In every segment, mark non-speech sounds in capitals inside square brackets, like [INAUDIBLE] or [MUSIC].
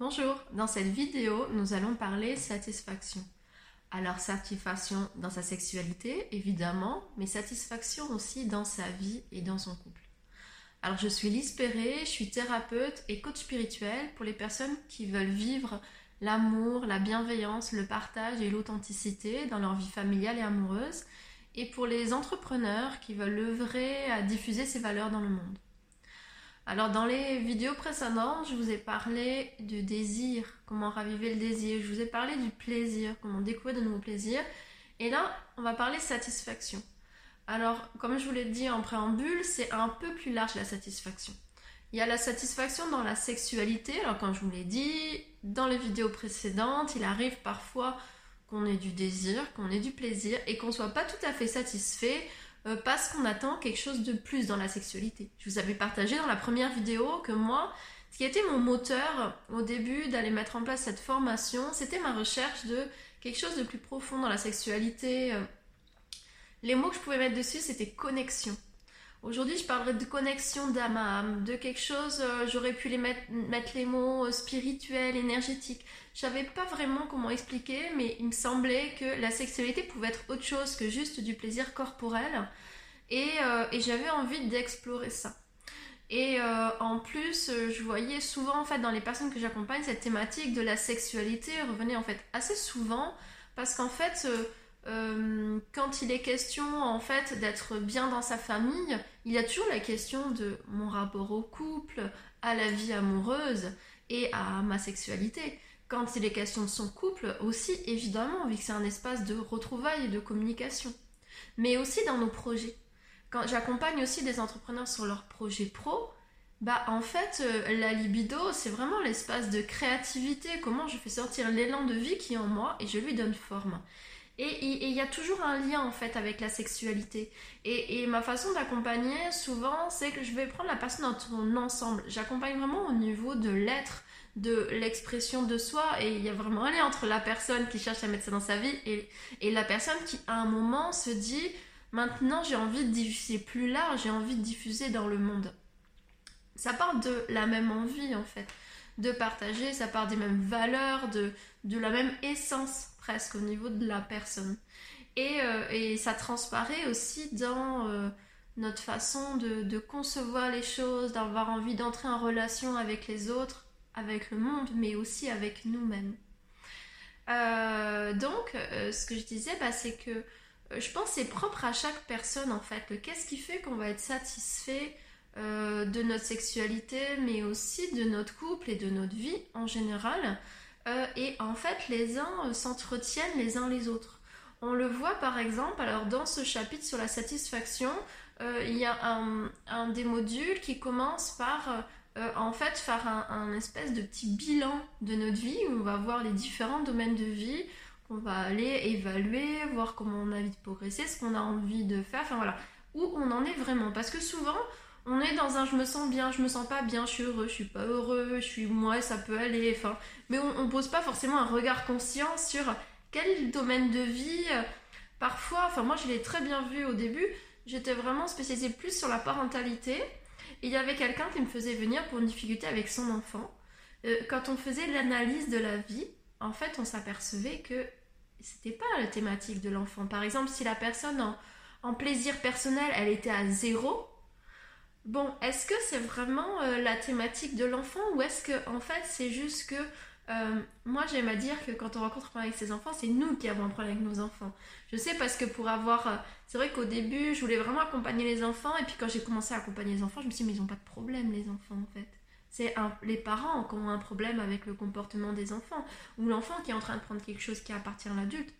Bonjour, dans cette vidéo, nous allons parler satisfaction. Alors satisfaction dans sa sexualité, évidemment, mais satisfaction aussi dans sa vie et dans son couple. Alors je suis Lise Perret, je suis thérapeute et coach spirituel pour les personnes qui veulent vivre l'amour, la bienveillance, le partage et l'authenticité dans leur vie familiale et amoureuse, et pour les entrepreneurs qui veulent œuvrer à diffuser ces valeurs dans le monde. Alors dans les vidéos précédentes, je vous ai parlé du désir, comment raviver le désir, je vous ai parlé du plaisir, comment découvrir de nouveaux plaisirs, et là, on va parler satisfaction. Alors, comme je vous l'ai dit en préambule, c'est un peu plus large la satisfaction. Il y a la satisfaction dans la sexualité, alors comme je vous l'ai dit, dans les vidéos précédentes, il arrive parfois qu'on ait du désir, qu'on ait du plaisir, et qu'on ne soit pas tout à fait satisfait euh, parce qu'on attend quelque chose de plus dans la sexualité. Je vous avais partagé dans la première vidéo que moi, ce qui était mon moteur au début d'aller mettre en place cette formation, c'était ma recherche de quelque chose de plus profond dans la sexualité. Euh, les mots que je pouvais mettre dessus, c'était connexion. Aujourd'hui, je parlerai de connexion d'âme à âme, de quelque chose, euh, j'aurais pu mettre, les mots spirituels, énergétiques. Je savais pas vraiment comment expliquer, mais il me semblait que la sexualité pouvait être autre chose que juste du plaisir corporel. Et, euh, j'avais envie d'explorer ça. Et euh, en plus, je voyais souvent en fait dans les personnes que j'accompagne cette thématique de la sexualité revenait en fait assez souvent parce qu'en fait euh, quand il est question en fait d'être bien dans sa famille, il y a toujours la question de mon rapport au couple, à la vie amoureuse et à ma sexualité quand il est question de son couple aussi, évidemment, vu que c'est un espace de retrouvailles et de communication. Mais aussi dans nos projets. Quand j'accompagne aussi des entrepreneurs sur leurs projets pro, bah en fait, euh, la libido, c'est vraiment l'espace de créativité, comment je fais sortir l'élan de vie qui est en moi et je lui donne forme. Et il y a toujours un lien en fait avec la sexualité. Et, ma façon d'accompagner souvent, c'est que je vais prendre la personne dans son ensemble. J'accompagne vraiment au niveau de l'être, de l'expression de soi et il y a vraiment un lien entre la personne qui cherche à mettre ça dans sa vie et, et la personne qui à un moment se dit maintenant j'ai envie de diffuser plus large, j'ai envie de diffuser dans le monde. Ça part de la même envie en fait, de partager, ça part des mêmes valeurs, de, de la même essence presque au niveau de la personne. Et, euh, et ça transparaît aussi dans euh, notre façon de, de concevoir les choses, d'avoir envie d'entrer en relation avec les autres avec le monde, mais aussi avec nous-mêmes. Euh, donc, ce que je disais, bah, c'est que je pense que c'est propre à chaque personne en fait. Qu'est-ce qui fait qu'on va être satisfait de notre sexualité, mais aussi de notre couple et de notre vie en général. et en fait, les uns s'entretiennent les uns les autres. On le voit par exemple, alors dans ce chapitre sur la satisfaction, il y a un, un, des modules qui commence par euh, en fait faire un, espèce de petit bilan de notre vie où on va voir les différents domaines de vie, on va aller évaluer, voir comment on a envie de progresser, ce qu'on a envie de faire, enfin voilà, où on en est vraiment. Parce que souvent, on est dans un je me sens bien, je me sens pas bien, je suis heureux, je suis pas heureux, je suis moi, ça peut aller, enfin, mais on, on pose pas forcément un regard conscient sur quel domaine de vie. Euh, parfois, enfin moi je l'ai très bien vu au début, j'étais vraiment spécialisée plus sur la parentalité il y avait quelqu'un qui me faisait venir pour une difficulté avec son enfant. Euh, quand on faisait l'analyse de la vie, en fait, on s'apercevait que c'était pas la thématique de l'enfant. Par exemple, si la personne en, plaisir personnel, elle était à zéro, bon, est-ce que c'est vraiment euh, la thématique de l'enfant ou est-ce que en fait c'est juste que euh, moi, j'aime à dire que quand on rencontre un problème avec ses enfants, c'est nous qui avons un problème avec nos enfants. Je sais parce que pour avoir. Euh, c'est vrai qu'au début, je voulais vraiment accompagner les enfants, et puis quand j'ai commencé à accompagner les enfants, je me suis dit, mais ils n'ont pas de problème, les enfants, en fait. C'est les parents qui ont un problème avec le comportement des enfants, ou l'enfant qui est en train de prendre quelque chose qui appartient à l'adulte.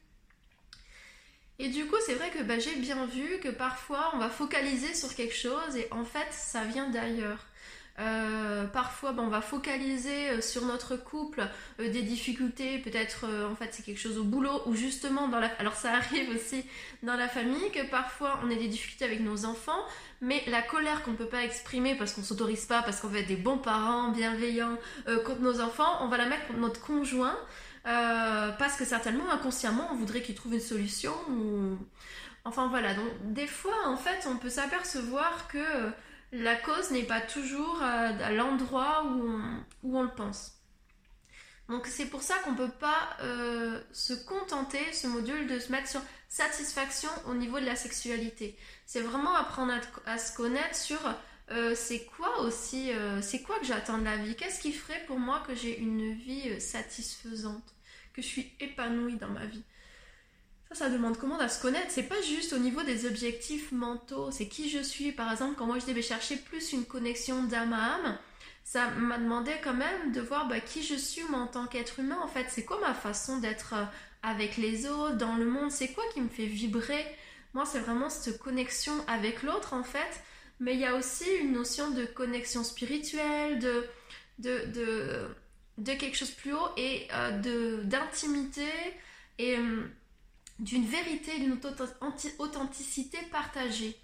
Et du coup, c'est vrai que bah, j'ai bien vu que parfois, on va focaliser sur quelque chose, et en fait, ça vient d'ailleurs. Euh, parfois, ben, on va focaliser euh, sur notre couple euh, des difficultés. Peut-être, en fait, c'est quelque chose au boulot ou justement dans la. [LAUGHS] Alors, ça arrive aussi dans la famille que parfois on ait des difficultés avec nos enfants, mais la colère qu'on peut pas exprimer parce qu'on s'autorise pas, parce qu'on veut être des bons parents, bienveillants contre nos enfants, on va la mettre contre notre conjoint. Parce que certainement inconsciemment on voudrait qu'il trouve une solution ou enfin voilà donc des fois en fait on peut s'apercevoir que la cause n'est pas toujours à, l'endroit où on, le pense. Donc c'est pour ça qu'on ne peut pas euh, se contenter, ce module, de se mettre sur satisfaction au niveau de la sexualité. C'est vraiment apprendre à, se connaître sur euh, c'est quoi aussi, euh, c'est quoi que j'attends de la vie, qu'est-ce qui ferait pour moi que j'ai une vie satisfaisante, que je suis épanouie dans ma vie? Ça, ça demande comment à se connaître. C'est pas juste au niveau des objectifs mentaux, c'est qui je suis. Par exemple, quand moi je devais chercher plus une connexion d'âme à âme, ça m'a demandé quand même de voir bah, qui je suis moi en tant qu'être humain en fait. C'est quoi ma façon d'être euh, avec les autres, dans le monde? C'est quoi qui me fait vibrer? Moi c'est vraiment cette connexion avec l'autre en fait. Mais il y a aussi une notion de connexion spirituelle, de, de, de, quelque chose plus haut et euh, d'intimité et hum, d'une vérité, d'une authenticité partagée.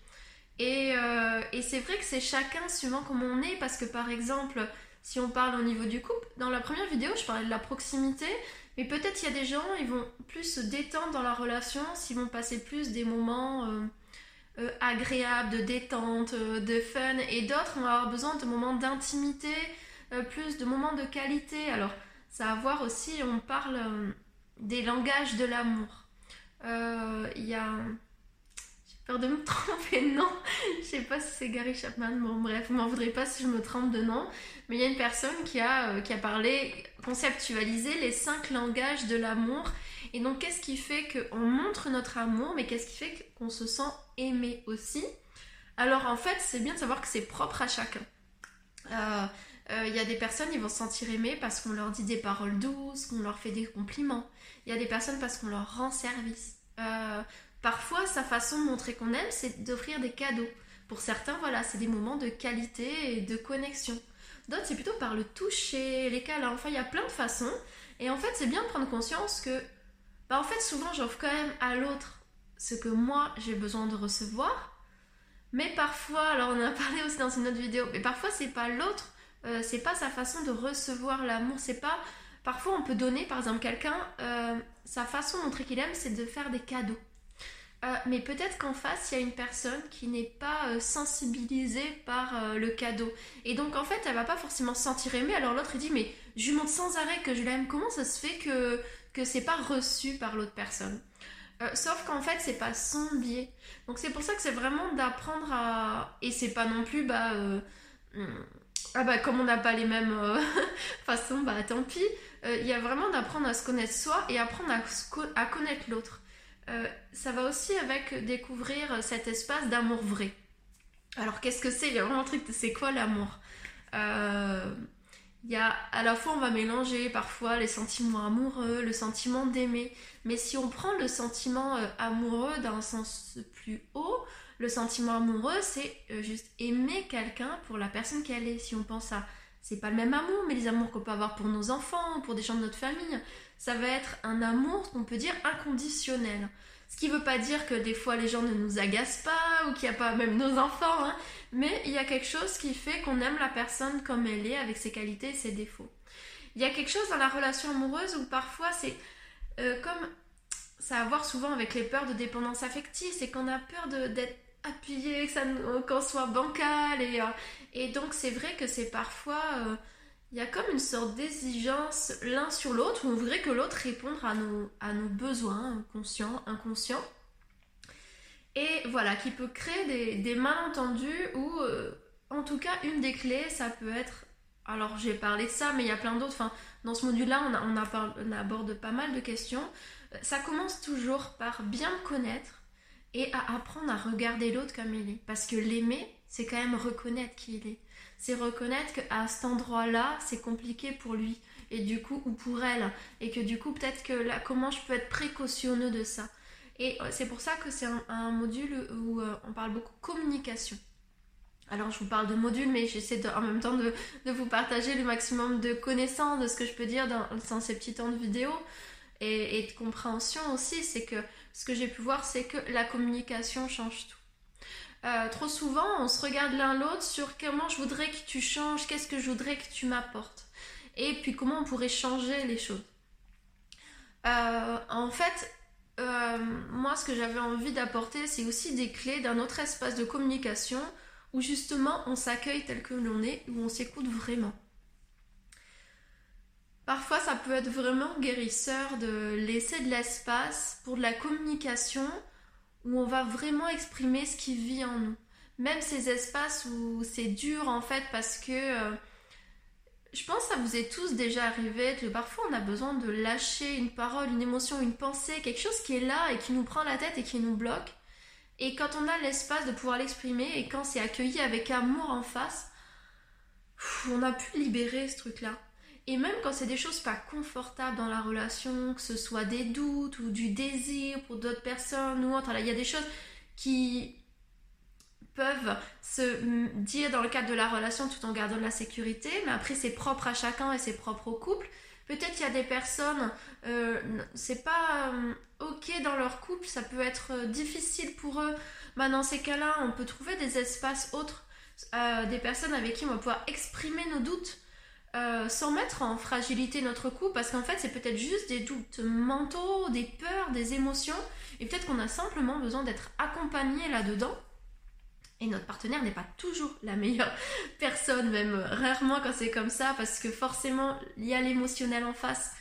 Euh, et, c'est vrai que c'est chacun suivant comment on est, parce que par exemple, si on parle au niveau du couple, dans la première vidéo, je parlais de la proximité, mais peut-être il y a des gens, ils vont plus se détendre dans la relation, s'ils vont passer plus des moments euh, euh, agréables, de détente, de fun, et d'autres vont avoir besoin de moments d'intimité, plus de moments de qualité. Alors, ça a à voir aussi, on parle des langages de l'amour. Il y a de me [LAUGHS] tromper de nom. Je sais pas si c'est Gary Chapman. Bon, bref, vous m'en voudrez pas si je me trompe de nom. Mais il y a une personne qui a, euh, qui a parlé, conceptualisé les cinq langages de l'amour. Et donc, qu'est-ce qui fait qu'on montre notre amour, mais qu'est-ce qui fait qu'on se sent aimé aussi? Alors, en fait, c'est bien de savoir que c'est propre à chacun. Euh, euh, il y a des personnes, ils vont se sentir aimés parce qu'on leur dit des paroles douces, qu'on leur fait des compliments. Il y a des personnes parce qu'on leur rend service. Parfois, sa façon de montrer qu'on aime, c'est d'offrir des cadeaux. Pour certains, voilà, c'est des moments de qualité et de connexion. D'autres, c'est plutôt par le toucher, les câlins. Enfin, il y a plein de façons. Et en fait, c'est bien de prendre conscience que, bah, en fait, souvent, j'offre quand même à l'autre ce que moi, j'ai besoin de recevoir. Mais parfois, alors on en a parlé aussi dans une autre vidéo, mais parfois, c'est pas l'autre, euh, c'est pas sa façon de recevoir l'amour, c'est pas. Parfois, on peut donner, par exemple, quelqu'un, euh, sa façon de montrer qu'il aime, c'est de faire des cadeaux. Euh, mais peut-être qu'en face, il y a une personne qui n'est pas euh, sensibilisée par euh, le cadeau. Et donc, en fait, elle va pas forcément se sentir aimée. Alors l'autre, il dit, mais je lui montre sans arrêt que je l'aime. Comment ça se fait que, que c'est pas reçu par l'autre personne? Sauf qu'en fait, c'est pas son biais. Donc, c'est pour ça que c'est vraiment d'apprendre à. Et c'est pas non plus, bah. Hmm, ah bah, comme on n'a pas les mêmes [LAUGHS] façons, bah tant pis. Il y a vraiment d'apprendre à se connaître soi et apprendre à connaître l'autre. Euh, ça va aussi avec découvrir cet espace d'amour vrai. Alors qu'est-ce que c'est? Il y a vraiment un truc, c'est quoi l'amour? Euh, y a à la fois on va mélanger parfois les sentiments amoureux, le sentiment d'aimer, mais si on prend le sentiment euh, amoureux d'un sens plus haut, le sentiment amoureux c'est juste aimer quelqu'un pour la personne qu'elle est. Si on pense à c'est pas le même amour, mais les amours qu'on peut avoir pour nos enfants, pour des gens de notre famille, ça va être un amour qu'on peut dire inconditionnel. Ce qui veut pas dire que des fois les gens ne nous agacent pas ou qu'il n'y a pas même nos enfants, hein. mais il y a quelque chose qui fait qu'on aime la personne comme elle est, avec ses qualités et ses défauts. Il y a quelque chose dans la relation amoureuse où parfois c'est euh, comme ça à voir souvent avec les peurs de dépendance affective, c'est qu'on a peur d'être appuyé, qu'on soit bancal et, euh, et donc c'est vrai que c'est parfois euh, il y a comme une sorte d'exigence l'un sur l'autre où on voudrait que l'autre réponde à nos, besoins conscients, inconscients. Et voilà, qui peut créer des, malentendus ou euh, en tout cas une des clés, ça peut être... Alors j'ai parlé de ça, mais il y a plein d'autres. Dans ce module-là, on, aborde pas mal de questions. Ça commence toujours par bien connaître et à apprendre à regarder l'autre comme il est. Parce que l'aimer, c'est quand même reconnaître qui il est c'est reconnaître qu'à cet endroit-là, c'est compliqué pour lui et du coup ou pour elle et que du coup peut-être que là comment je peux être précautionneux de ça. Et euh, c'est pour ça que c'est un, module où euh, on parle beaucoup communication. Alors je vous parle de module, mais j'essaie en même temps de, vous partager le maximum de connaissances de ce que je peux dire dans, ces petits temps de vidéo et de compréhension aussi. C'est que ce que j'ai pu voir, c'est que la communication change tout. Euh, trop souvent, on se regarde l'un l'autre sur comment je voudrais que tu changes, qu'est-ce que je voudrais que tu m'apportes, et puis comment on pourrait changer les choses. Euh, en fait, euh, moi, ce que j'avais envie d'apporter, c'est aussi des clés d'un autre espace de communication où justement on s'accueille tel que l'on est, où on s'écoute vraiment. Parfois, ça peut être vraiment guérisseur de laisser de l'espace pour de la communication où on va vraiment exprimer ce qui vit en nous. Même ces espaces où c'est dur en fait parce que euh, je pense que ça vous est tous déjà arrivé que parfois on a besoin de lâcher une parole, une émotion, une pensée, quelque chose qui est là et qui nous prend la tête et qui nous bloque. Et quand on a l'espace de pouvoir l'exprimer et quand c'est accueilli avec amour en face, on a pu libérer ce truc-là. Et même quand c'est des choses pas confortables dans la relation, que ce soit des doutes ou du désir pour d'autres personnes ou autre, il y a des choses qui peuvent se dire dans le cadre de la relation tout en gardant la sécurité, mais après c'est propre à chacun et c'est propre au couple. Peut-être qu'il y a des personnes, euh, c'est pas euh, ok dans leur couple, ça peut être euh, difficile pour eux. Bah, dans ces cas-là, on peut trouver des espaces autres, des personnes avec qui on va pouvoir exprimer nos doutes. Sans mettre en fragilité notre couple parce qu'en fait c'est peut-être juste des doutes mentaux, des peurs, des émotions et peut-être qu'on a simplement besoin d'être accompagné là-dedans et notre partenaire n'est pas toujours la meilleure [LAUGHS] personne, même rarement quand c'est comme ça, parce que forcément, il y a l'émotionnel en face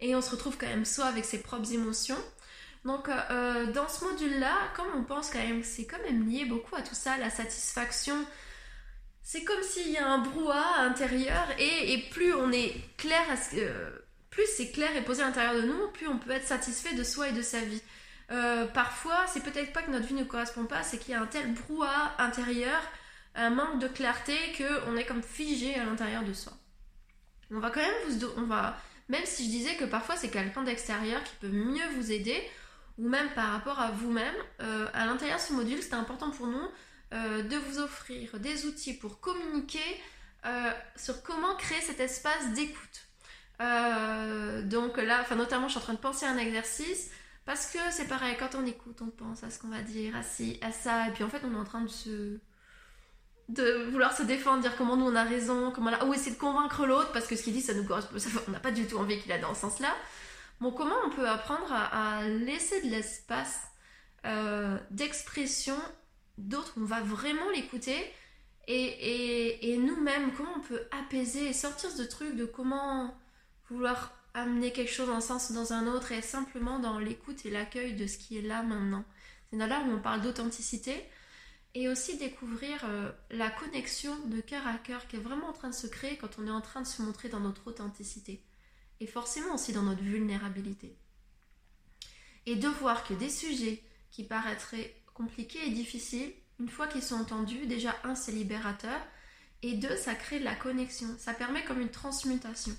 et on se retrouve quand même soit avec ses propres émotions. Donc, euh, dans ce module-là, comme on pense quand même que c'est quand même lié beaucoup à tout ça, la satisfaction, c'est comme s'il y a un brouhaha intérieur et, plus on est clair, euh, plus c'est clair et posé à l'intérieur de nous, plus on peut être satisfait de soi et de sa vie. Euh, parfois, c'est peut-être pas que notre vie ne correspond pas, c'est qu'il y a un tel brouhaha intérieur, un manque de clarté, qu'on est comme figé à l'intérieur de soi. On va quand même vous. On va, même si je disais que parfois c'est quelqu'un d'extérieur qui peut mieux vous aider, ou même par rapport à vous-même, euh, à l'intérieur de ce module, c'est important pour nous euh, de vous offrir des outils pour communiquer sur comment créer cet espace d'écoute. donc là, enfin notamment, je suis en train de penser à un exercice parce que c'est pareil, quand on écoute, on pense à ce qu'on va dire, à ci, à ça, et puis en fait, on est en train de se. de vouloir se défendre, dire comment nous on a raison, comment là, ou essayer de convaincre l'autre, parce que ce qu'il dit, ça nous correspond, on n'a pas du tout envie qu'il aille dans ce sens-là. Comment on peut apprendre à, laisser de l'espace euh, d'expression d'autres, on va vraiment l'écouter, et, nous-mêmes, comment on peut apaiser et sortir ce truc de comment vouloir amener quelque chose dans un sens ou dans un autre et simplement dans l'écoute et l'accueil de ce qui est là maintenant. C'est là où on parle d'authenticité et aussi découvrir euh, la connexion de cœur à cœur qui est vraiment en train de se créer quand on est en train de se montrer dans notre authenticité et forcément aussi dans notre vulnérabilité. Et de voir que des sujets qui paraîtraient compliqués et difficiles, une fois qu'ils sont entendus, déjà un c'est libérateur et deux ça crée de la connexion, ça permet comme une transmutation.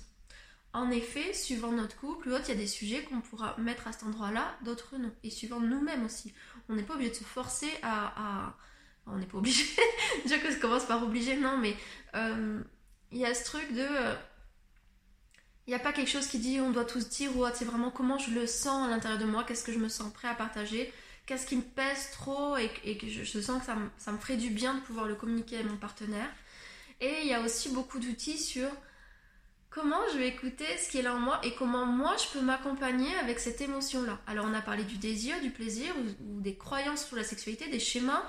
En effet, suivant notre couple, il y a des sujets qu'on pourra mettre à cet endroit-là, d'autres non. Et suivant nous-mêmes aussi. On n'est pas obligé de se forcer à. On n'est pas obligé. [LAUGHS] Déjà que ça commence par obligé, non, mais euh, il y a ce truc de. Euh, il n'y a pas quelque chose qui dit on doit tous dire ou c'est vraiment comment je le sens à l'intérieur de moi, qu'est-ce que je me sens prêt à partager, qu'est-ce qui me pèse trop et, que je, sens que ça me, ferait du bien de pouvoir le communiquer à mon partenaire. Et il y a aussi beaucoup d'outils sur comment je vais écouter ce qui est là en moi et comment moi je peux m'accompagner avec cette émotion-là. Alors on a parlé du désir, du plaisir ou, des croyances sur la sexualité, des schémas,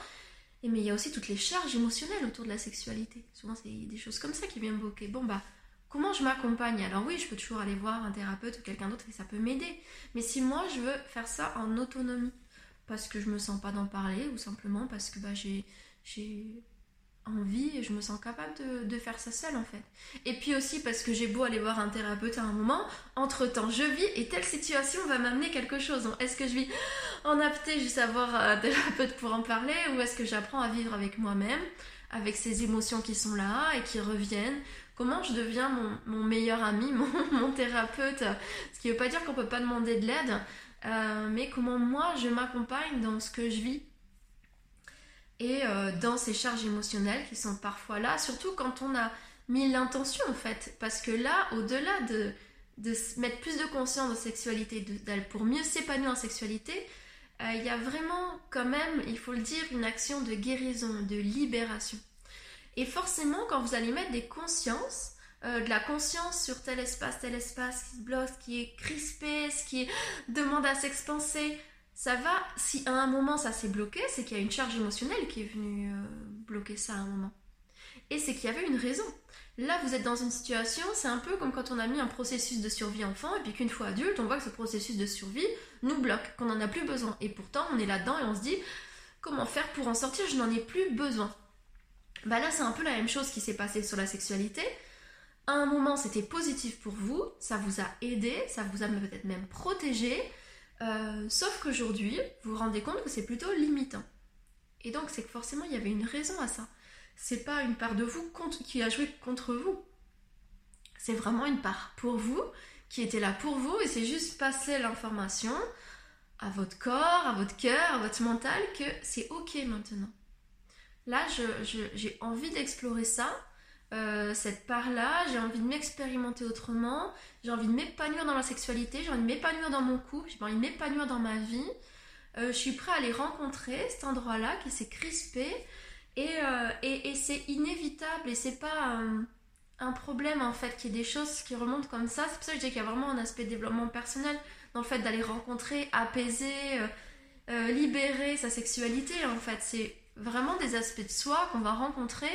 et mais il y a aussi toutes les charges émotionnelles autour de la sexualité. Souvent c'est des choses comme ça qui viennent bloquer. Bon bah comment je m'accompagne? Alors oui, je peux toujours aller voir un thérapeute ou quelqu'un d'autre et ça peut m'aider. Mais si moi je veux faire ça en autonomie, parce que je me sens pas d'en parler ou simplement parce que bah, j'ai envie et je me sens capable de, faire ça seule en fait. Et puis aussi parce que j'ai beau aller voir un thérapeute à un moment, entre temps je vis et telle situation va m'amener quelque chose. Est-ce que je vis en apté juste à voir un [LAUGHS] thérapeute pour en parler ou est-ce que j'apprends à vivre avec moi-même, avec ces émotions qui sont là et qui reviennent? Comment je deviens mon, meilleur ami, [LAUGHS] mon, thérapeute? Ce qui veut pas dire qu'on peut pas demander de l'aide, euh, mais comment moi je m'accompagne dans ce que je vis et euh, dans ces charges émotionnelles qui sont parfois là, surtout quand on a mis l'intention en fait, parce que là, au-delà de, de mettre plus de conscience en sexualité, pour mieux s'épanouir en sexualité, euh, il y a vraiment quand même, il faut le dire, une action de guérison, de libération. Et forcément, quand vous allez mettre des consciences, euh, de la conscience sur tel espace, tel espace qui se bloque, qui est crispé, ce qui demande à s'expanser, ça va, si à un moment ça s'est bloqué, c'est qu'il y a une charge émotionnelle qui est venue euh, bloquer ça à un moment. Et c'est qu'il y avait une raison. Là, vous êtes dans une situation, c'est un peu comme quand on a mis un processus de survie enfant, et puis qu'une fois adulte, on voit que ce processus de survie nous bloque, qu'on n'en a plus besoin. Et pourtant, on est là-dedans et on se dit, comment faire pour en sortir? Je n'en ai plus besoin. Bah là, c'est un peu la même chose qui s'est passé sur la sexualité. À un moment, c'était positif pour vous, ça vous a aidé, ça vous a peut-être même protégé, euh, sauf qu'aujourd'hui, vous vous rendez compte que c'est plutôt limitant. Et donc, c'est que forcément, il y avait une raison à ça c'est pas une part de vous qui a joué contre vous. C'est vraiment une part pour vous, qui était là pour vous, et c'est juste passer l'information à votre corps, à votre cœur, à votre mental, que c'est ok maintenant. Là, j'ai envie d'explorer ça, euh, cette part-là, j'ai envie de m'expérimenter autrement, j'ai envie de m'épanouir dans ma sexualité, j'ai envie de m'épanouir dans mon couple, j'ai envie de m'épanouir dans ma vie. Euh, je suis prêt à aller rencontrer, cet endroit-là qui s'est crispé, euh, et, c'est inévitable et c'est pas un, problème en fait qu'il y ait des choses qui remontent comme ça. C'est pour ça que je dis qu'il y a vraiment un aspect développement personnel dans le fait d'aller rencontrer, apaiser, libérer sa sexualité. En fait, c'est vraiment des aspects de soi qu'on va rencontrer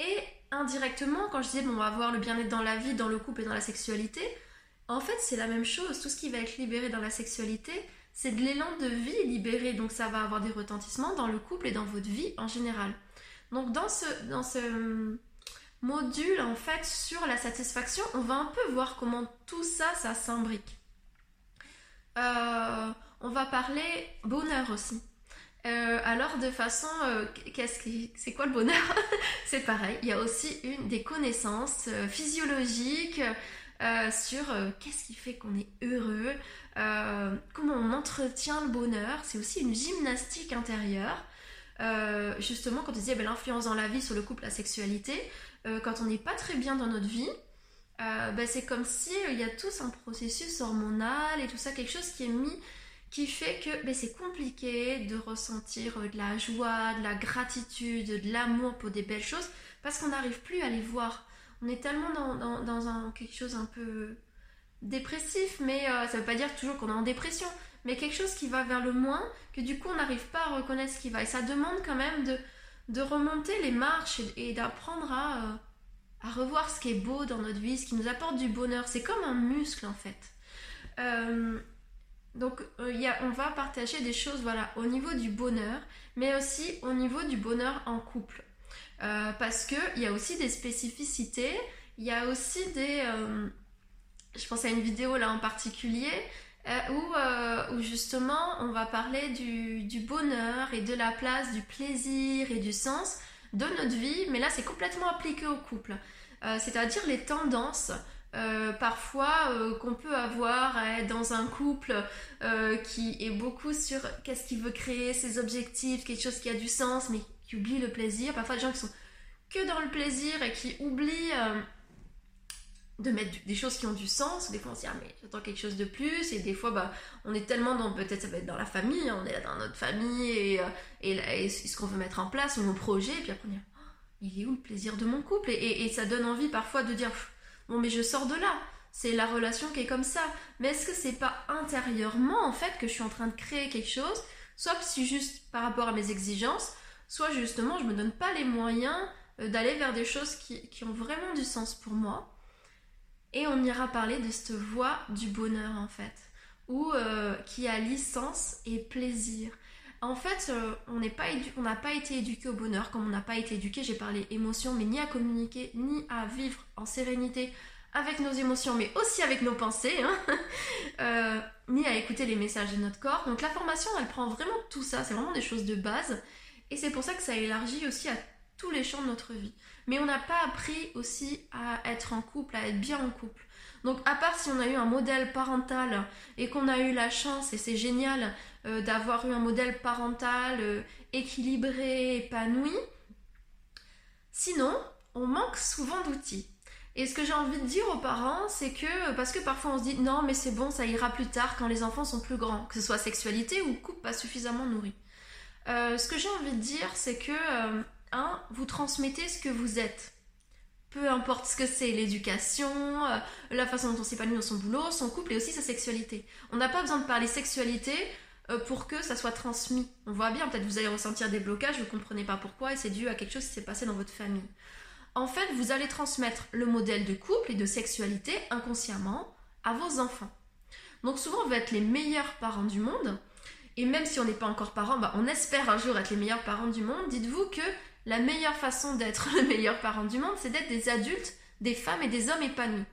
et indirectement, quand je disais bon, on va avoir le bien-être dans la vie, dans le couple et dans la sexualité, en fait, c'est la même chose. Tout ce qui va être libéré dans la sexualité, c'est de l'élan de vie libéré, donc ça va avoir des retentissements dans le couple et dans votre vie en général. Donc dans ce, dans ce module, en fait, sur la satisfaction, on va un peu voir comment tout ça, ça s'imbrique. Euh, on va parler bonheur aussi. Euh, alors de façon, euh, qu'est-ce qui, c'est quoi le bonheur [LAUGHS] C'est pareil, il y a aussi une des connaissances physiologiques sur qu'est-ce qui fait qu'on est heureux, euh, comment on entretient le bonheur. C'est aussi une gymnastique intérieure. Euh, justement, quand on disait ben, l'influence dans la vie sur le couple, la sexualité, euh, quand on n'est pas très bien dans notre vie, ben, c'est comme si il y a tous un processus hormonal et tout ça, quelque chose qui est mis, qui fait que ben, c'est compliqué de ressentir de la joie, de la gratitude, de l'amour pour des belles choses, parce qu'on n'arrive plus à les voir. On est tellement dans, quelque chose un peu dépressif, mais euh, ça veut pas dire toujours qu'on est en dépression, mais quelque chose qui va vers le moins, que du coup on n'arrive pas à reconnaître ce qui va. Et ça demande quand même de, remonter les marches et, d'apprendre à, euh, à, revoir ce qui est beau dans notre vie, ce qui nous apporte du bonheur. C'est comme un muscle en fait. Euh, donc a, on va partager des choses voilà, au niveau du bonheur, mais aussi au niveau du bonheur en couple. parce qu'il y a aussi des spécificités, il y a aussi des je pense à une vidéo là en particulier euh, où, euh, justement on va parler du, bonheur et de la place du plaisir et du sens de notre vie, mais là c'est complètement appliqué au couple. Euh, c'est-à-dire les tendances parfois qu'on peut avoir dans un couple qui est beaucoup sur qu'est-ce qu'il veut créer, ses objectifs, quelque chose qui a du sens mais qui oublie le plaisir. Parfois des gens qui sont que dans le plaisir et qui oublient de mettre des choses qui ont du sens. Des fois, on se dit, ah, mais j'attends quelque chose de plus. Et des fois, bah, on est tellement dans, peut-être ça va être dans la famille, hein, on est dans notre famille et, euh, et, ce qu'on veut mettre en place, ou nos projets. Et puis après, on dit, oh, il est où le plaisir de mon couple? Et, et, ça donne envie parfois de dire, bon, mais je sors de là. C'est la relation qui est comme ça. Mais est-ce que c'est pas intérieurement, en fait, que je suis en train de créer quelque chose? Soit si juste par rapport à mes exigences, soit justement, je me donne pas les moyens euh, d'aller vers des choses qui, qui ont vraiment du sens pour moi et on ira parler de cette voie du bonheur en fait, où, euh, qui a licence et plaisir. En fait, euh, on n'a pas, été éduqué au bonheur comme on n'a pas été éduqué, j'ai parlé émotions, mais ni à communiquer, ni à vivre en sérénité avec nos émotions, mais aussi avec nos pensées, hein. [LAUGHS] euh, ni à écouter les messages de notre corps. Donc la formation, elle prend vraiment tout ça, c'est vraiment des choses de base, et c'est pour ça que ça élargit aussi à tous les champs de notre vie. Mais on n'a pas appris aussi à être en couple, à être bien en couple. Donc à part si on a eu un modèle parental et qu'on a eu la chance, et c'est génial, euh, d'avoir eu un modèle parental euh, équilibré, épanoui, sinon on manque souvent d'outils. Et ce que j'ai envie de dire aux parents, c'est que, parce que parfois on se dit non mais c'est bon, ça ira plus tard quand les enfants sont plus grands, que ce soit sexualité ou couple pas suffisamment nourri. Euh, ce que j'ai envie de dire, c'est que vous transmettez ce que vous êtes. Peu importe ce que c'est, l'éducation, euh, la façon dont on s'épanouit dans son boulot, son couple et aussi sa sexualité. On n'a pas besoin de parler sexualité euh, pour que ça soit transmis. On voit bien, peut-être vous allez ressentir des blocages, vous ne comprenez pas pourquoi et c'est dû à quelque chose qui s'est passé dans votre famille. en fait, vous allez transmettre le modèle de couple et de sexualité inconsciemment à vos enfants. Donc souvent, on va être les meilleurs parents du monde. Et même si on n'est pas encore parents, bah, on espère un jour être les meilleurs parents du monde. Dites-vous que la meilleure façon d'être [LAUGHS] le meilleur parent du monde, c'est d'être des adultes, des femmes et des hommes épanouis.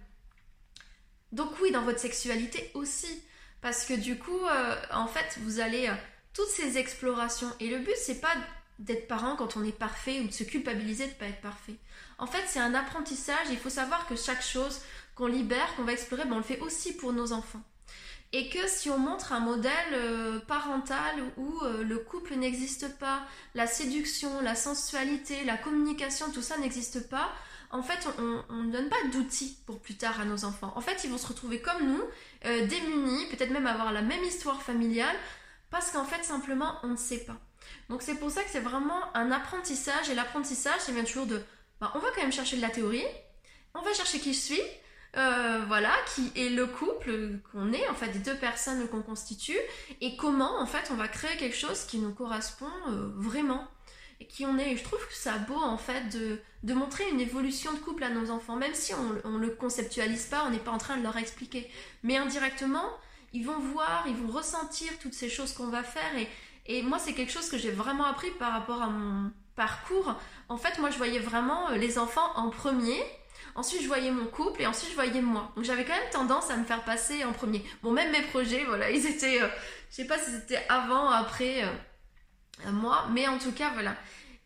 Donc oui, dans votre sexualité aussi. Parce que du coup, euh, en fait, vous allez... Euh, toutes ces explorations. Et le but, c'est pas d'être parent quand on est parfait ou de se culpabiliser de ne pas être parfait. En fait, c'est un apprentissage. Il faut savoir que chaque chose qu'on libère, qu'on va explorer, ben, on le fait aussi pour nos enfants. Et que si on montre un modèle euh, parental où le couple n'existe pas, la séduction, la sensualité, la communication, tout ça n'existe pas, en fait, on ne donne pas d'outils pour plus tard à nos enfants. En fait, ils vont se retrouver comme nous, euh, démunis, peut-être même avoir la même histoire familiale, parce qu'en fait, simplement, on ne sait pas. Donc c'est pour ça que c'est vraiment un apprentissage, et l'apprentissage, ça vient toujours de, bah, on va quand même chercher de la théorie, on va chercher qui je suis, euh, voilà, qui est le couple qu'on est, en fait, des deux personnes qu'on constitue, et comment, en fait, on va créer quelque chose qui nous correspond euh, vraiment, qui on est. Et je trouve que ça beau, en fait, de, montrer une évolution de couple à nos enfants, même si on ne le conceptualise pas, on n'est pas en train de leur expliquer. Mais indirectement, ils vont voir, ils vont ressentir toutes ces choses qu'on va faire, et, et moi, c'est quelque chose que j'ai vraiment appris par rapport à mon parcours. En fait, moi, je voyais vraiment euh, les enfants en premier, Ensuite, je voyais mon couple et ensuite, je voyais moi. Donc, j'avais quand même tendance à me faire passer en premier. Bon, même mes projets, voilà, [LAUGHS] ils étaient, euh, je sais pas si c'était avant, après euh, moi, mais en tout cas, voilà.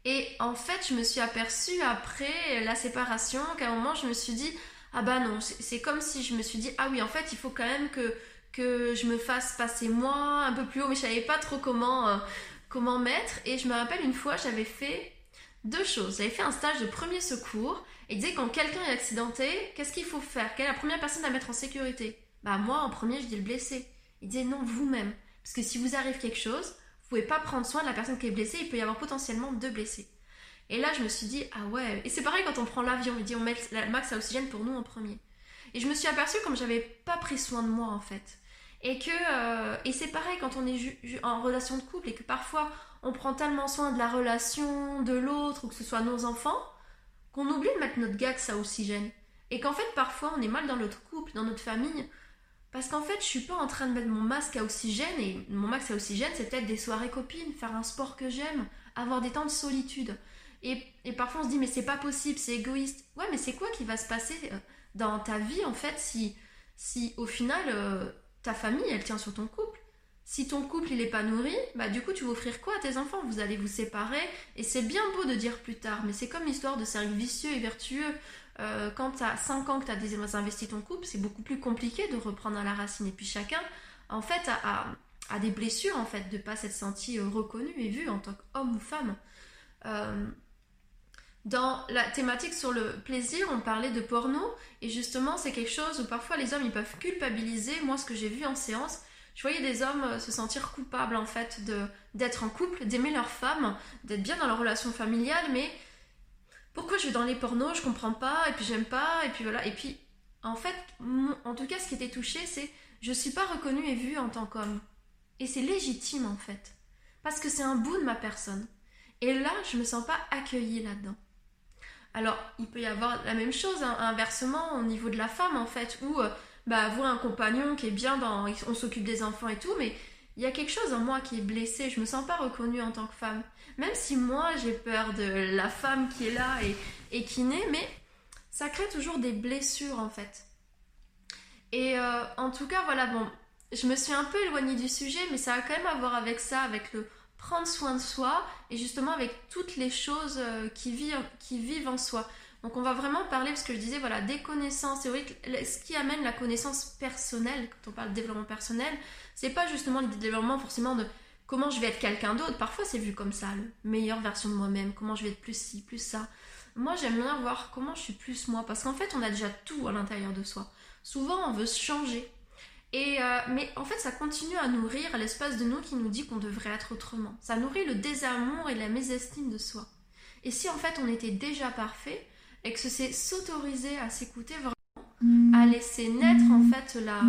Et en fait, je me suis aperçue après la séparation qu'à un moment, je me suis dit, ah bah non, c'est comme si je me suis dit, ah oui, en fait, il faut quand même que, que je me fasse passer moi un peu plus haut, mais je savais pas trop comment, euh, comment mettre. Et je me rappelle une fois, j'avais fait deux choses. J'avais fait un stage de premier secours et disait quand quelqu'un est accidenté, qu'est-ce qu'il faut faire? Quelle est la première personne à mettre en sécurité? Bah moi en premier je dis le blessé. Il disait non vous-même. Parce que si vous arrive quelque chose, vous pouvez pas prendre soin de la personne qui est blessée, il peut y avoir potentiellement deux blessés. Et là je me suis dit ah ouais, et c'est pareil quand on prend l'avion, il dit on met le max à oxygène pour nous en premier. Et je me suis aperçue comme j'avais pas pris soin de moi en fait. Et que euh, et c'est pareil quand on est en relation de couple et que parfois on prend tellement soin de la relation de l'autre ou que ce soit nos enfants qu'on oublie de mettre notre gax à oxygène. Et qu'en fait, parfois, on est mal dans notre couple, dans notre famille, parce qu'en fait, je suis pas en train de mettre mon masque à oxygène, et mon masque à oxygène, c'est peut-être des soirées copines, faire un sport que j'aime, avoir des temps de solitude. Et, parfois, on se dit, mais c'est pas possible, c'est égoïste. Ouais, mais c'est quoi qui va se passer euh, dans ta vie, en fait, si, si au final, euh, ta famille, elle tient sur ton couple? Si ton couple il est pas nourri, bah du coup tu vas offrir quoi à tes enfants? Vous allez vous séparer et c'est bien beau de dire plus tard, mais c'est comme l'histoire de cercle vicieux et vertueux. Euh, quand tu as 5 ans que tu as investi ton couple, c'est beaucoup plus compliqué de reprendre à la racine. Et puis chacun, en fait, a, des blessures en fait de pas s'être senti euh, reconnu et vu en tant qu'homme ou femme. Euh, dans la thématique sur le plaisir, on parlait de porno et justement c'est quelque chose où parfois les hommes ils peuvent culpabiliser. Moi, ce que j'ai vu en séance, je voyais des hommes se sentir coupables en fait d'être en couple, d'aimer leur femme, d'être bien dans leur relation familiale, mais pourquoi je vais dans les pornos, je comprends pas, et puis j'aime pas, et puis voilà, et puis en fait, en tout cas, ce qui était touché, c'est je suis pas reconnue et vue en tant qu'homme, et c'est légitime en fait, parce que c'est un bout de ma personne, et là, je me sens pas accueillie là-dedans. Alors, il peut y avoir la même chose, hein, inversement, au niveau de la femme en fait, où euh, bah, avoir un compagnon qui est bien dans. On s'occupe des enfants et tout, mais il y a quelque chose en moi qui est blessé. Je me sens pas reconnue en tant que femme. Même si moi, j'ai peur de la femme qui est là et, et qui naît, mais ça crée toujours des blessures en fait. Et euh, en tout cas, voilà, bon, je me suis un peu éloignée du sujet, mais ça a quand même à voir avec ça, avec le prendre soin de soi et justement avec toutes les choses euh, qui, vivent, qui vivent en soi. Donc on va vraiment parler, parce que je disais, voilà, des connaissances théoriques, ce qui amène la connaissance personnelle, quand on parle de développement personnel, c'est pas justement le développement forcément de comment je vais être quelqu'un d'autre. Parfois c'est vu comme ça, la meilleure version de moi-même, comment je vais être plus ci, plus ça. Moi j'aime bien voir comment je suis plus moi, parce qu'en fait on a déjà tout à l'intérieur de soi. Souvent on veut se changer. Et euh, mais en fait ça continue à nourrir l'espace de nous qui nous dit qu'on devrait être autrement. Ça nourrit le désamour et la mésestime de soi. Et si en fait on était déjà parfait, et que c'est s'autoriser à s'écouter vraiment, à laisser naître en fait la,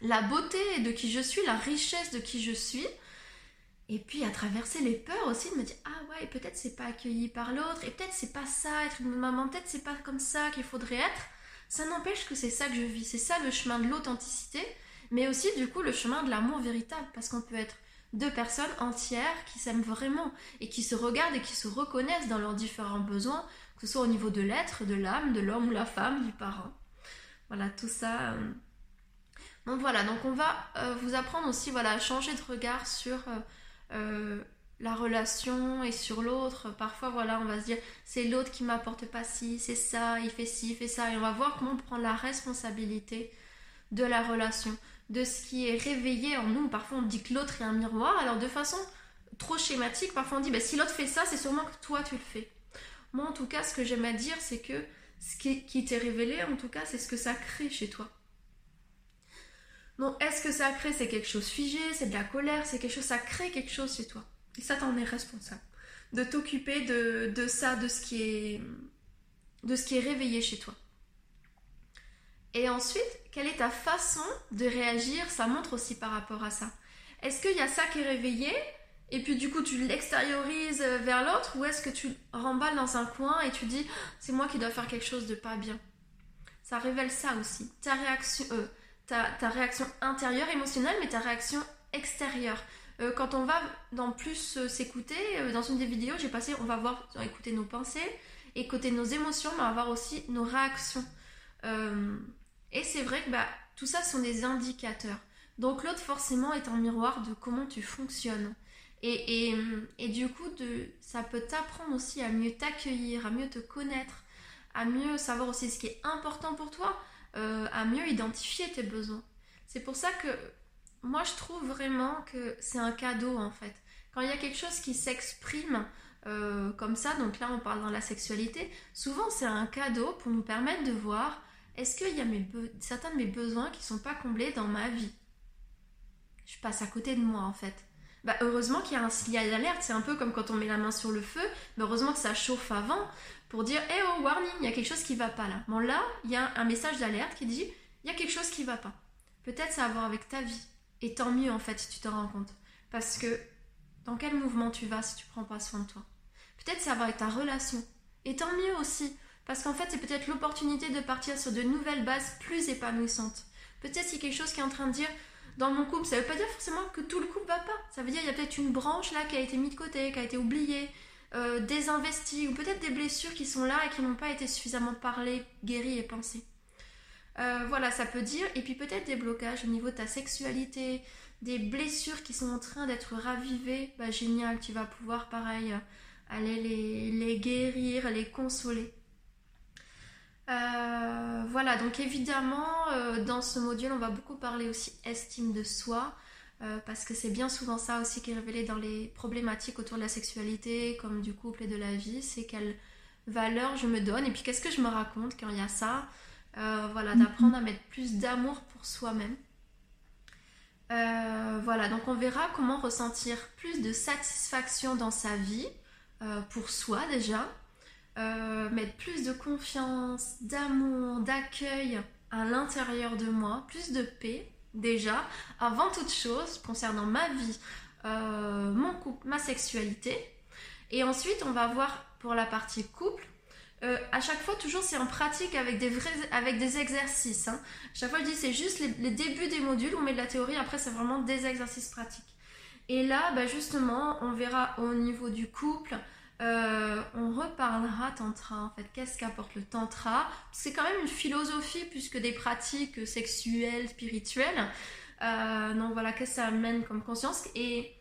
la beauté de qui je suis, la richesse de qui je suis, Et puis à traverser les peurs aussi, de me dire ah ouais, peut-être c'est pas accueilli par l'autre, et peut-être c'est pas ça, être une maman, peut-être c'est pas comme ça qu'il faudrait être. Ça n'empêche que c'est ça que je vis, c'est ça le chemin de l'authenticité, mais aussi du coup le chemin de l'amour véritable, parce qu'on peut être deux personnes entières qui s'aiment vraiment et qui se regardent et qui se reconnaissent dans leurs différents besoins, que ce soit au niveau de l'être, de l'âme, de l'homme ou la femme, du parent. Voilà, tout ça. Euh. Donc voilà, donc on va euh, vous apprendre aussi voilà, à changer de regard sur euh, la relation et sur l'autre. Parfois, voilà, on va se dire c'est l'autre qui m'apporte pas ci, c'est ça, il fait ci, il fait ça. Et on va voir comment prendre la responsabilité de la relation de ce qui est réveillé en nous. Parfois, on dit que l'autre est un miroir. Alors, de façon trop schématique, parfois on dit bah, si l'autre fait ça, c'est sûrement que toi tu le fais. Moi, en tout cas, ce que j'aime à dire, c'est que ce qui, t'est révélé, en tout cas, c'est ce que ça crée chez toi. Donc, est-ce que ça crée, c'est quelque chose figé, c'est de la colère, c'est quelque chose, ça crée quelque chose chez toi. Et ça, t'en es responsable. De t'occuper de, de, ça, de ce, qui est, de ce qui est réveillé chez toi. Et ensuite, quelle est ta façon de réagir? Ça montre aussi par rapport à ça. Est-ce qu'il y a ça qui est réveillé? Et puis du coup tu l'extériorises vers l'autre ou est-ce que tu remballes dans un coin et tu dis c'est moi qui dois faire quelque chose de pas bien Ça révèle ça aussi. Ta réaction, euh, ta, réaction intérieure émotionnelle mais ta réaction extérieure. Euh, quand on va dans plus euh, s'écouter, dans une des vidéos j'ai passé on va voir, écouter nos pensées, écouter nos émotions mais on va voir aussi nos réactions. Et c'est vrai que bah, tout ça sont des indicateurs. Donc l'autre forcément est un miroir de comment tu fonctionnes. Et, du coup, ça peut t'apprendre aussi à mieux t'accueillir, à mieux te connaître, à mieux savoir aussi ce qui est important pour toi, euh, à mieux identifier tes besoins. C'est pour ça que moi je trouve vraiment que c'est un cadeau en fait. Quand il y a quelque chose qui s'exprime euh, comme ça, donc là on parle dans la sexualité, souvent c'est un cadeau pour nous permettre de voir est-ce qu'il y a certains de mes besoins qui ne sont pas comblés dans ma vie? Je passe à côté de moi en fait. Bah, heureusement qu'il y a un signal d'alerte, c'est un peu comme quand on met la main sur le feu, mais heureusement que ça chauffe avant pour dire Eh oh, warning, il y a quelque chose qui ne va pas là. Bon, là, il y a un message d'alerte qui dit Il y a quelque chose qui ne va pas. Peut-être ça a à voir avec ta vie. Et tant mieux en fait si tu te rends compte. Parce que dans quel mouvement tu vas si tu prends pas soin de toi? Peut-être ça va avec ta relation. Et tant mieux aussi. Parce qu'en fait, c'est peut-être l'opportunité de partir sur de nouvelles bases plus épanouissantes. Peut-être c'est quelque chose qui est en train de dire dans mon couple, ça veut pas dire forcément que tout le couple va pas. Ça veut dire qu'il y a peut-être une branche là qui a été mise de côté, qui a été oubliée, euh, désinvestie, ou peut-être des blessures qui sont là et qui n'ont pas été suffisamment parlées, guéries et pensées. Euh, voilà, ça peut dire. Et puis peut-être des blocages au niveau de ta sexualité, des blessures qui sont en train d'être ravivées. Bah génial, tu vas pouvoir pareil aller les, les guérir, les consoler. Euh, voilà, donc évidemment, euh, dans ce module, on va beaucoup parler aussi estime de soi, euh, parce que c'est bien souvent ça aussi qui est révélé dans les problématiques autour de la sexualité, comme du couple et de la vie, c'est quelle valeur je me donne, et puis qu'est-ce que je me raconte quand il y a ça. voilà, mhm. d'apprendre à mettre plus d'amour pour soi-même. voilà, donc on verra comment ressentir plus de satisfaction dans sa vie, pour soi déjà, euh, mettre plus de confiance, d'amour, d'accueil à l'intérieur de moi, plus de paix déjà, avant toute chose, concernant ma vie, euh, mon couple, ma sexualité. Et ensuite, on va voir pour la partie couple. Euh, à chaque fois, toujours, c'est en pratique avec des, exercices. Hein. Chaque fois, je dis, c'est juste les, débuts des modules, on met de la théorie, après, c'est vraiment des exercices pratiques. Et là, bah, justement, on verra au niveau du couple, euh, on reparlera tantra en fait. Qu'est-ce qu'apporte le tantra? C'est quand même une philosophie plus que des pratiques sexuelles, spirituelles. Euh, donc voilà, qu'est-ce que ça amène comme conscience? Et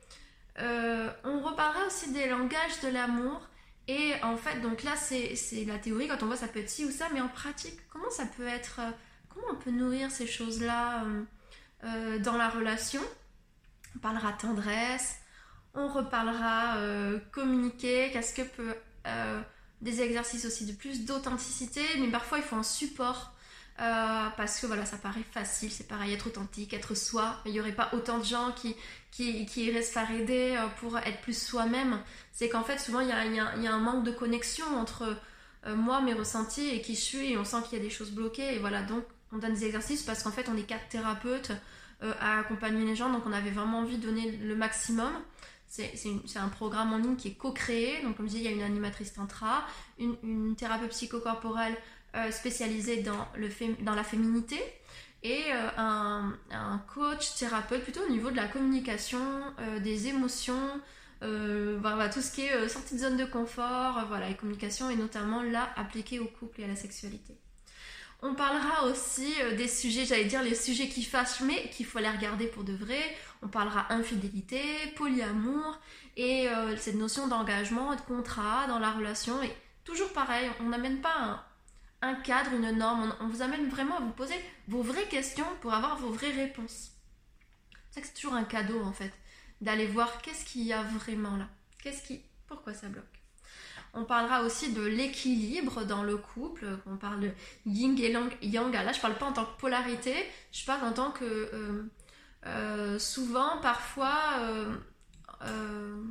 euh, on reparlera aussi des langages de l'amour. Et en fait, donc là, c'est la théorie, quand on voit ça peut être ci ou ça, mais en pratique, comment ça peut être, comment on peut nourrir ces choses-là dans la relation? On parlera tendresse, on reparlera euh, communiquer, qu'est-ce que peut euh, des exercices aussi de plus d'authenticité, mais parfois il faut un support euh, parce que voilà, ça paraît facile, c'est pareil, être authentique, être soi. Il n'y aurait pas autant de gens qui, qui, iraient se faire aider pour être plus soi-même. C'est qu'en fait, souvent, il y a, y a, un manque de connexion entre moi, mes ressentis et qui je suis, et on sent qu'il y a des choses bloquées. Et voilà, donc on donne des exercices parce qu'en fait, on est quatre thérapeutes à accompagner les gens, donc on avait vraiment envie de donner le maximum c'est un programme en ligne qui est co-créé. Donc, comme je dis, il y a une animatrice tantra, une, thérapeute psychocorporelle euh, spécialisée dans, la féminité et euh, un, coach thérapeute plutôt au niveau de la communication, euh, des émotions, voilà, tout ce qui est sortie de zone de confort, voilà, et communication et notamment là appliquée au couple et à la sexualité. On parlera aussi des sujets, j'allais dire les sujets qui fâchent, mais qu'il faut les regarder pour de vrai. On parlera infidélité, polyamour et cette notion d'engagement et de contrat dans la relation. Et toujours pareil, on n'amène pas un, cadre, une norme. On, vous amène vraiment à vous poser vos vraies questions pour avoir vos vraies réponses. C'est que c'est toujours un cadeau en fait, d'aller voir qu'est-ce qu'il y a vraiment là. Qu'est-ce qui, pourquoi ça bloque. On parlera aussi de l'équilibre dans le couple. On parle de yin et yang. Là, je parle pas en tant que polarité. Je parle en tant que euh, euh, souvent, parfois. Euh,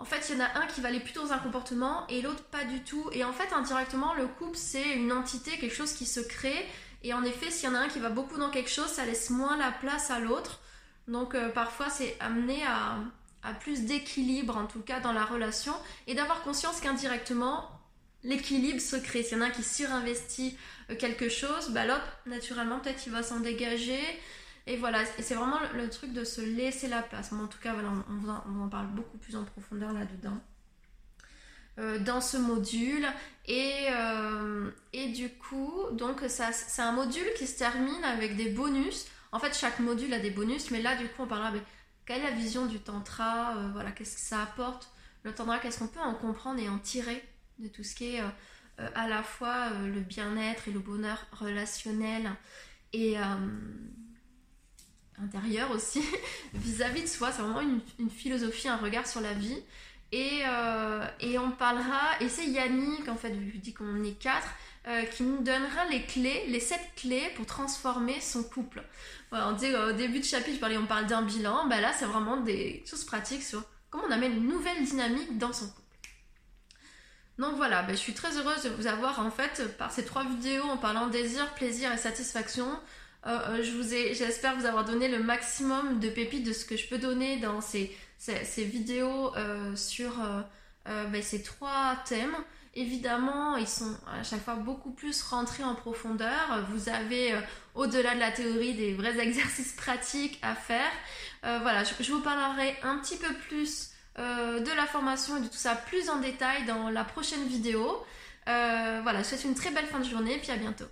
en fait, il y en a un qui va aller plutôt dans un comportement et l'autre pas du tout. Et en fait, indirectement, le couple, c'est une entité, quelque chose qui se crée. Et en effet, s'il y en a un qui va beaucoup dans quelque chose, ça laisse moins la place à l'autre. Donc euh, parfois, c'est amené à, plus d'équilibre, en tout cas dans la relation, et d'avoir conscience qu'indirectement, l'équilibre se crée. S'il y en a un qui surinvestit euh, quelque chose, bah, l'autre, naturellement, peut-être il va s'en dégager. Et voilà, c'est vraiment le, truc de se laisser la place. en tout cas, voilà, on, en, parle beaucoup plus en profondeur là-dedans. Euh, dans ce module et, euh, et du coup donc ça c'est un module qui se termine avec des bonus en fait chaque module a des bonus mais là du coup on parlera de quelle est la vision du tantra euh, voilà qu'est-ce que ça apporte le tantra qu'est-ce qu'on peut en comprendre et en tirer de tout ce qui est à la fois le bien-être et le bonheur relationnel et intérieur aussi, [LAUGHS] vis-à-vis de soi. C'est vraiment une, philosophie, un regard sur la vie. Et, euh, et on parlera, et c'est Yannick, en fait, je dis qu'on est quatre, euh, qui nous donnera les clés, les sept clés pour transformer son couple. on dit au début de chapitre, on parle d'un bilan, ben là c'est vraiment des choses pratiques sur comment on amène une nouvelle dynamique dans son couple. Donc voilà, ben, je suis très heureuse de vous avoir en fait par ces trois vidéos en parlant désir, plaisir et satisfaction. Euh, euh, je vous ai, j'espère vous avoir donné le maximum de pépites de ce que je peux donner dans ces, ces, vidéos euh, sur ben, ces trois thèmes. Évidemment, ils sont à chaque fois beaucoup plus rentrés en profondeur. Vous avez, au-delà de la théorie, des vrais [LAUGHS] exercices pratiques à faire. voilà, je, vous parlerai un petit peu plus de la formation et de tout ça plus en détail dans la prochaine vidéo. voilà, je souhaite une très belle fin de journée et puis à bientôt.